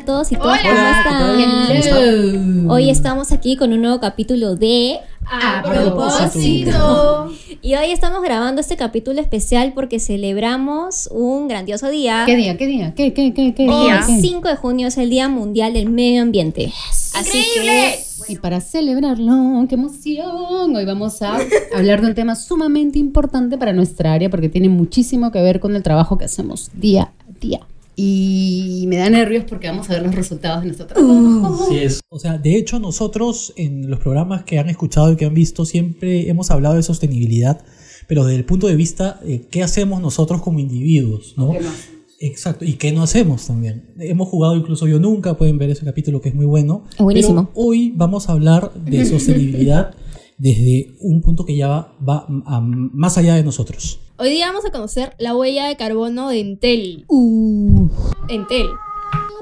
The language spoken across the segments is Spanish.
a todos y todas, Hola, ¿cómo ¿qué están? Hoy estamos aquí con un nuevo capítulo de A propósito. Y hoy estamos grabando este capítulo especial porque celebramos un grandioso día. ¿Qué día? ¿Qué día? ¿Qué, qué, qué, qué? Hoy, día? ¿Qué? 5 de junio, es el Día Mundial del Medio Ambiente. Así ¡Increíble! que Y para celebrarlo, qué emoción, hoy vamos a hablar de un tema sumamente importante para nuestra área porque tiene muchísimo que ver con el trabajo que hacemos día a día. Y me da nervios porque vamos a ver los resultados de nuestro trabajo. Así es. O sea, de hecho nosotros en los programas que han escuchado y que han visto siempre hemos hablado de sostenibilidad, pero desde el punto de vista de qué hacemos nosotros como individuos, ¿no? Exacto, y qué no hacemos también. Hemos jugado incluso Yo Nunca, pueden ver ese capítulo que es muy bueno. Buenísimo. Pero hoy vamos a hablar de sostenibilidad desde un punto que ya va, va a- más allá de nosotros. Hoy día vamos a conocer la huella de carbono de Entel. Uh, Entel.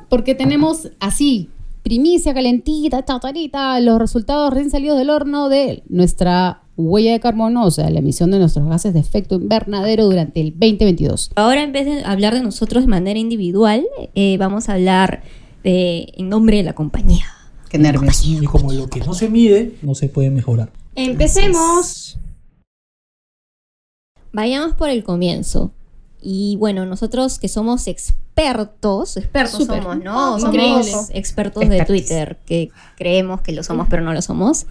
porque tenemos así, primicia calentita, chatarita, los resultados recién salidos del horno de nuestra huella de carbono, o sea, la emisión de nuestros gases de efecto invernadero durante el 2022. ahora en vez de hablar de nosotros de manera individual, eh, vamos a hablar de, en nombre de la compañía. Qué nervios. Y como lo que no se mide, no se puede mejorar. Empecemos. Vayamos por el comienzo. Y bueno, nosotros que somos expertos, expertos somos, ¿no? Somos expertos de. Twitter, que creemos que lo somos, pero no lo somos.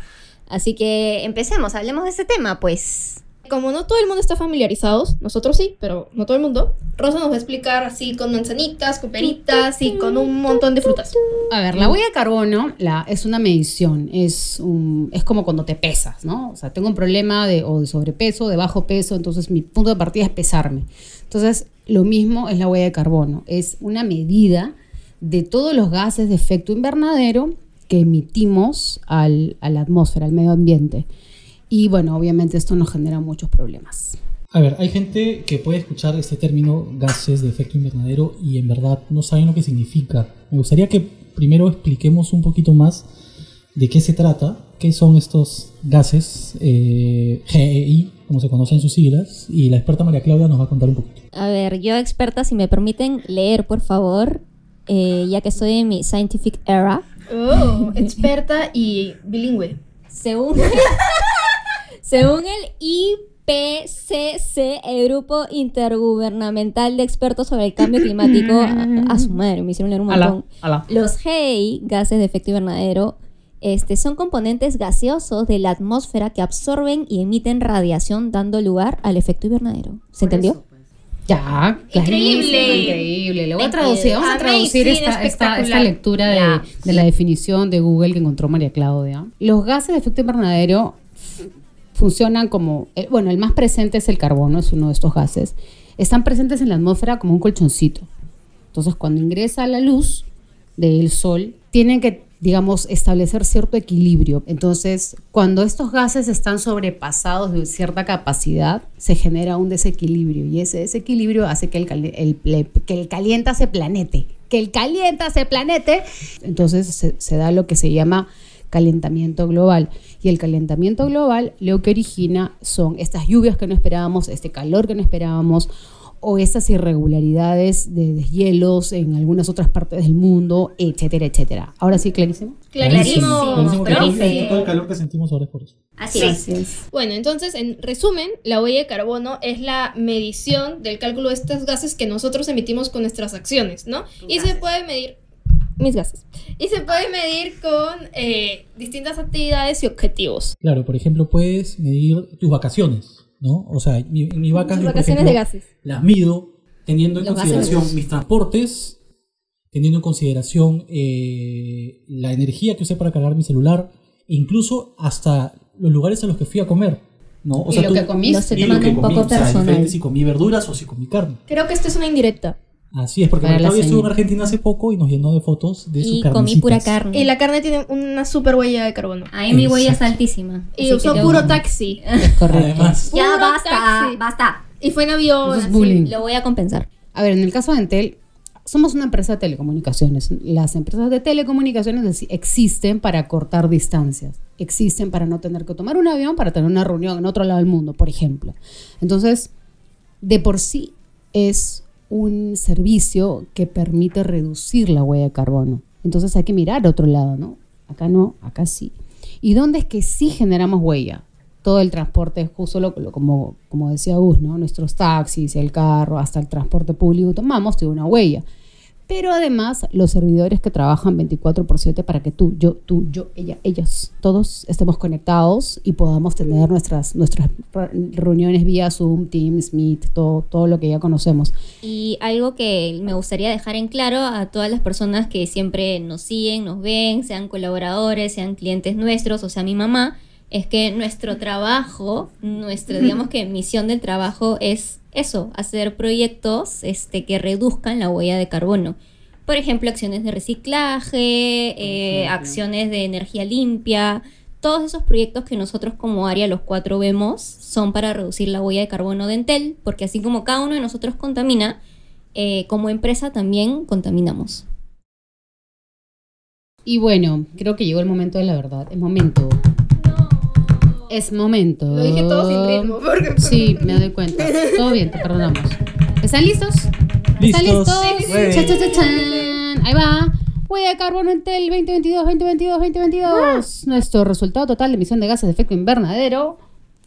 Así que empecemos, hablemos de este tema, pues. Como no todo el mundo está familiarizados, nosotros sí, pero no todo el mundo, Rosa nos va a explicar así con manzanitas, con peritas y con un montón de frutas. A ver, la huella de carbono la, es una medición, es, un, es como cuando te pesas, ¿no? O sea, tengo un problema de, o de sobrepeso, de bajo peso, entonces mi punto de partida es pesarme. Entonces, lo mismo es la huella de carbono, es una medida de todos los gases de efecto invernadero que emitimos al, a la atmósfera, al medio ambiente. Y bueno, obviamente esto nos genera muchos problemas. A ver, hay gente que puede escuchar este término gases de efecto invernadero y en verdad no saben lo que significa. Me gustaría que primero expliquemos un poquito más de qué se trata, qué son estos gases eh, GEI, como se conocen sus siglas, y la experta María Claudia nos va a contar un poquito. A ver, yo experta, si me permiten leer, por favor, eh, ya que estoy en mi scientific era. Oh, experta y bilingüe. Según, según el IPCC, el Grupo Intergubernamental de Expertos sobre el Cambio Climático, a, a su madre, me hicieron leer un montón. ala. Los GEI, gases de efecto invernadero, este, son componentes gaseosos de la atmósfera que absorben y emiten radiación, dando lugar al efecto invernadero. ¿Se entendió? Ya, Increíble. Increíble. Le voy a traducir, vamos a traducir esta, esta, lectura de, de la definición de Google que encontró María Claudia. Los gases de efecto invernadero funcionan como, eh, bueno, el más presente es el carbono, es uno de estos gases. Están presentes en la atmósfera como un colchoncito. Entonces, cuando ingresa la luz del sol, tienen que, digamos, establecer cierto equilibrio. Entonces, cuando estos gases están sobrepasados de cierta capacidad, se genera un desequilibrio y ese desequilibrio hace que el, que el calienta se planete. Que el calienta se planete. Entonces, se da lo que se llama calentamiento global. Y el calentamiento global lo que origina son estas lluvias que no esperábamos, este calor que no esperábamos, o estas irregularidades de deshielos en algunas otras partes del mundo, etcétera, etcétera. Ahora sí, clarísimo. Clarísimo, Clarísimo, profe. todo el calor que sentimos ahora es por eso. Así Sí. es. Bueno, entonces, en resumen, la huella de carbono es la medición del cálculo de estos gases que nosotros emitimos con nuestras acciones, ¿no? y se puede medir mis gases. Y se puede medir con eh, distintas actividades y objetivos. Claro, por ejemplo, puedes medir tus vacaciones, ¿no? O sea, mi, mi vacas, Tus yo, por vacaciones ejemplo, de gases. las mido teniendo en Los gases. consideración mis transportes, teniendo en consideración eh, la energía que usé para cargar mi celular, incluso hasta los lugares a los que fui a comer, ¿no? O Y lo tú- que y lo tomando que un comí, poco o sea, personal. si comí verduras o si comí carne. Creo que esta es una indirecta. Así es, porque Claudia estuvo en. Argentina hace poco y nos llenó de fotos de sus Y comí pura carne. Y la carne tiene una super huella de carbono. Ahí mi huella es altísima. Y usó puro taxi. Es correcto. Además, Ya Puro basta, taxi. basta. Y fue en avión. Es así. bullying. Lo voy a compensar. A ver, en el caso de Entel, somos una empresa de telecomunicaciones. Las empresas de telecomunicaciones ex- existen para cortar distancias. Existen para no tener que tomar un avión para tener una reunión en otro lado del mundo, por ejemplo. Entonces, de por sí es un servicio que permite reducir la huella de carbono. Entonces hay que mirar a otro lado, ¿no? Acá no, acá sí. ¿Y dónde es que sí generamos huella? Todo el transporte, justo lo, como, como decía Gus, ¿no? Nuestros taxis, el carro, hasta el transporte público tomamos, tiene una huella. Pero además, los servidores que trabajan 24 por 7 para que tú, yo, tú, yo, ella, ellos, todos estemos conectados y podamos tener nuestras, nuestras re- reuniones vía Zoom, Teams, Meet, todo, todo lo que ya conocemos. Y algo que me gustaría dejar en claro a todas las personas que siempre nos siguen, nos ven, sean colaboradores, sean clientes nuestros, o sea, mi mamá, es que nuestro trabajo, nuestra, digamos que misión del trabajo es eso, hacer proyectos este, que reduzcan la huella de carbono. Por ejemplo, acciones de reciclaje, eh, acciones de energía limpia. Todos esos proyectos que nosotros como área los cuatro vemos son para reducir la huella de carbono de Entel, porque así como cada uno de nosotros contamina, eh, como empresa también contaminamos. Y bueno, creo que llegó el momento de la verdad. Es momento. Es momento. Lo dije todo sin ritmo. Porque... Sí, me doy cuenta. Todo bien, te perdonamos. ¿Están listos? ¿Están Listos. listos? Cha, cha, cha, chan. Ahí va. Huella de carbono Entel 2022-2022-2022. Nuestro resultado total de emisión de gases de efecto invernadero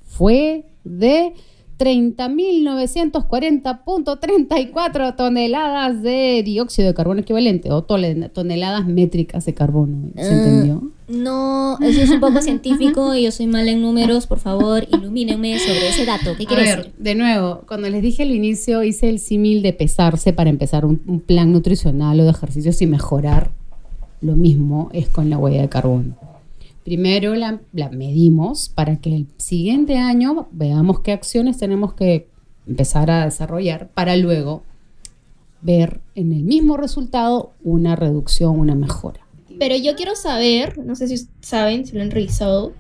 fue de 30.940.34 toneladas de dióxido de carbono equivalente o toneladas métricas de carbono. ¿Se entendió? No, eso es un poco científico y yo soy mala en números, por favor, ilumínenme sobre ese dato. ¿Qué A quiere ver, decir? de nuevo, cuando les dije al inicio, hice el símil de pesarse para empezar un, un plan nutricional o de ejercicios y mejorar. Lo mismo es con la huella de carbono. Primero la, medimos para que el siguiente año veamos qué acciones tenemos que empezar a desarrollar para luego ver en el mismo resultado una reducción, una mejora. Pero yo quiero saber, no sé si saben, si lo han revisado,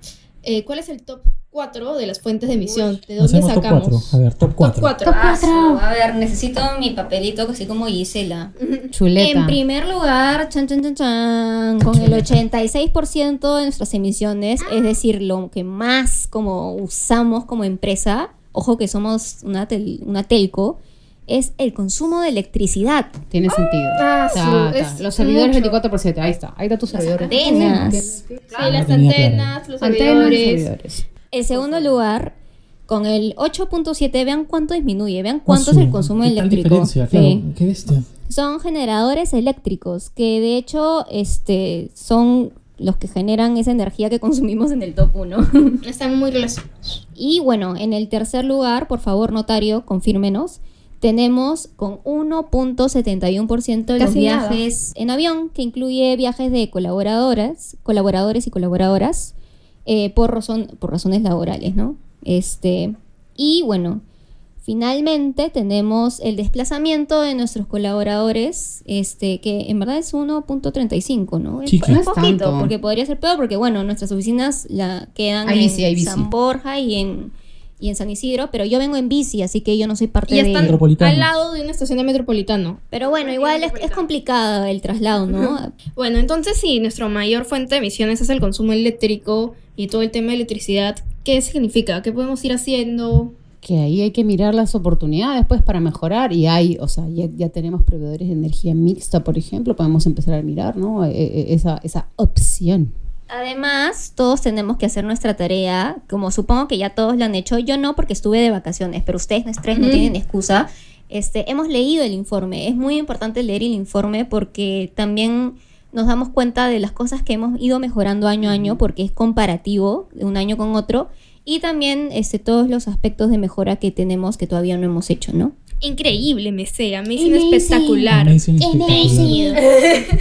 eh, ¿cuál es el top 4 de las fuentes de emisión? ¿De dónde Hacemos top sacamos? 4. A ver, top 4. Top 4. Ah, a ver, necesito mi papelito, así como Gisela. Chuleta. En primer lugar, chan, chan, chan, chan, con el 86% de nuestras emisiones, es decir, lo que más como usamos como empresa, ojo que somos una, tel- una telco, es el consumo de electricidad. Tiene sentido. Ah, Ta, su- ta. es Los servidores mucho. 24 por 7, ahí está. Ahí está tu servidor. Antenas. Sí, las antenas, los Antenas y servidores. El segundo lugar, con el 8.7, vean cuánto disminuye, vean cuánto es el consumo ¿Qué eléctrico. diferencia? Claro, Sí. qué bestia. Son generadores eléctricos, que de hecho este, son los que generan esa energía que consumimos en el top 1. Están muy relacionados. y bueno, en el tercer lugar, por favor, notario, confírmenos, tenemos con 1.71% de los nada. viajes en avión, que incluye viajes de colaboradoras, colaboradores y colaboradoras, eh, por, razón, por razones laborales, ¿no? Este, y bueno, finalmente tenemos el desplazamiento de nuestros colaboradores, este, que en verdad es 1.35, ¿no? Es, Chiqui. es No es poquito, tanto. porque podría ser peor, porque bueno, nuestras oficinas la quedan Hay en bici, hay bici. San Borja y en, y en San Isidro, pero yo vengo en bici, así que yo no soy parte Y de están Metropolitano. al lado de una estación de metropolitano. Pero bueno, igual es, es complicado el traslado, ¿no? Bueno, entonces si nuestra mayor fuente de emisiones es el consumo eléctrico y todo el tema de electricidad, ¿qué significa? ¿Qué podemos ir haciendo? que ahí hay que mirar las oportunidades pues para mejorar y hay, o sea, ya, ya tenemos proveedores de energía mixta, por ejemplo, podemos empezar a mirar, ¿no? Eh, eh, esa, esa opción. Además, todos tenemos que hacer nuestra tarea, como supongo que ya todos la han hecho. Yo no, porque estuve de vacaciones, pero ustedes, nuestros no tienen excusa. Este, hemos leído el informe. Es muy importante leer el informe porque también nos damos cuenta de las cosas que hemos ido mejorando año a año, porque es comparativo de un año con otro. Y también este, todos los aspectos de mejora que tenemos que todavía no hemos hecho, ¿no? Increíble, me sé, amazing, Amazing. espectacular. Amazing, espectacular.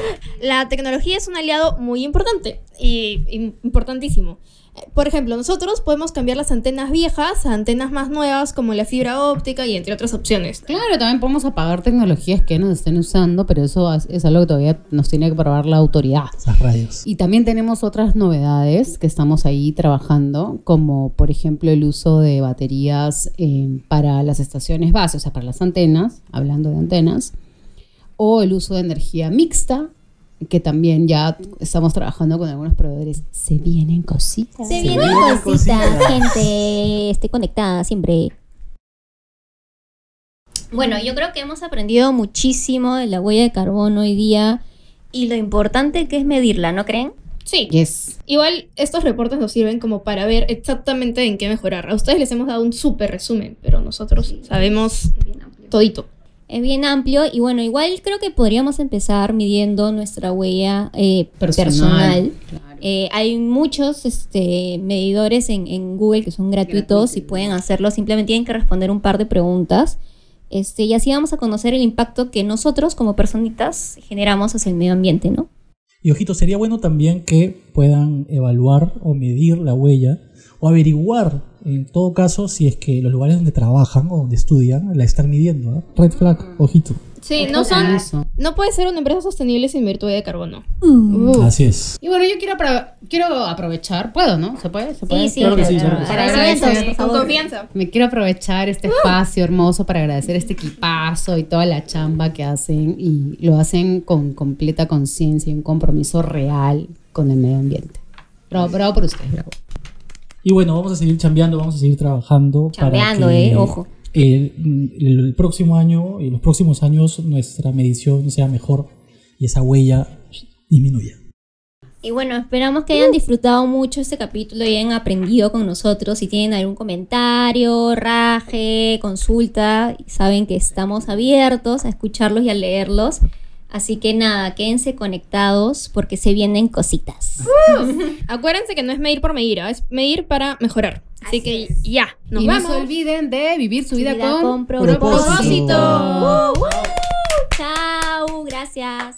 La tecnología es un aliado muy importante y, y importantísimo. Por ejemplo, nosotros podemos cambiar las antenas viejas a antenas más nuevas como la fibra óptica y entre otras opciones. Claro, también podemos apagar tecnologías que nos estén usando, pero eso es, algo que todavía nos tiene que probar la autoridad. Esas rayos. Y también tenemos otras novedades que estamos ahí trabajando, como por ejemplo el uso de baterías eh, para las estaciones base, o sea, para las antenas, hablando de antenas, o el uso de energía mixta, que también ya estamos trabajando con algunos proveedores. Se vienen cositas. Se vienen cositas, gente. Esté conectada siempre. Bueno, yo creo que hemos aprendido muchísimo de la huella de carbono hoy día y lo importante que es medirla, ¿no creen? Sí. Yes. Igual estos reportes nos sirven como para ver exactamente en qué mejorar. A ustedes les hemos dado un súper resumen, pero nosotros sabemos todito. Es bien amplio y bueno, igual creo que podríamos empezar midiendo nuestra huella eh, personal. Claro. Eh, hay muchos este, medidores en, en Google que son gratuitos y pueden hacerlo. Simplemente tienen que responder un par de preguntas. Este, y así vamos a conocer el impacto que nosotros como personitas generamos hacia el medio ambiente, ¿no? Y ojito, sería bueno también que puedan evaluar o medir la huella o averiguar, en todo caso, si es que los lugares donde trabajan o donde estudian la están midiendo. Red flag, ojito. Sí, no son. No puede ser una empresa sostenible sin virtud de carbono. Mm. Uh. Así es. Y bueno, yo quiero, quiero aprovechar, ¿puedo, no? ¿Se puede? ¿Se puede? Sí, sí, Claro que sí, claro. Para agradecer. por Con confianza. Me quiero aprovechar este espacio hermoso para agradecer este equipazo y toda la chamba que hacen y lo hacen con completa conciencia y un compromiso real con el medio ambiente. Bravo, bravo por ustedes, bravo. Y bueno, vamos a seguir chambeando, vamos a seguir trabajando. Chambeando, para que eh, ojo. El, el próximo año y los próximos años nuestra medición sea mejor y esa huella disminuya. Y bueno, esperamos que hayan disfrutado mucho este capítulo y hayan aprendido con nosotros. Si tienen algún comentario, raje, consulta, saben que estamos abiertos a escucharlos y a leerlos. Así que nada, quédense conectados porque se vienen cositas. Acuérdense que no es medir por medir, ¿ah? es medir para mejorar. Así, Así que es. ya, nos y vamos. no se olviden de vivir su vida, Vida con, con propósito. propósito. Uh, uh. Chao, gracias.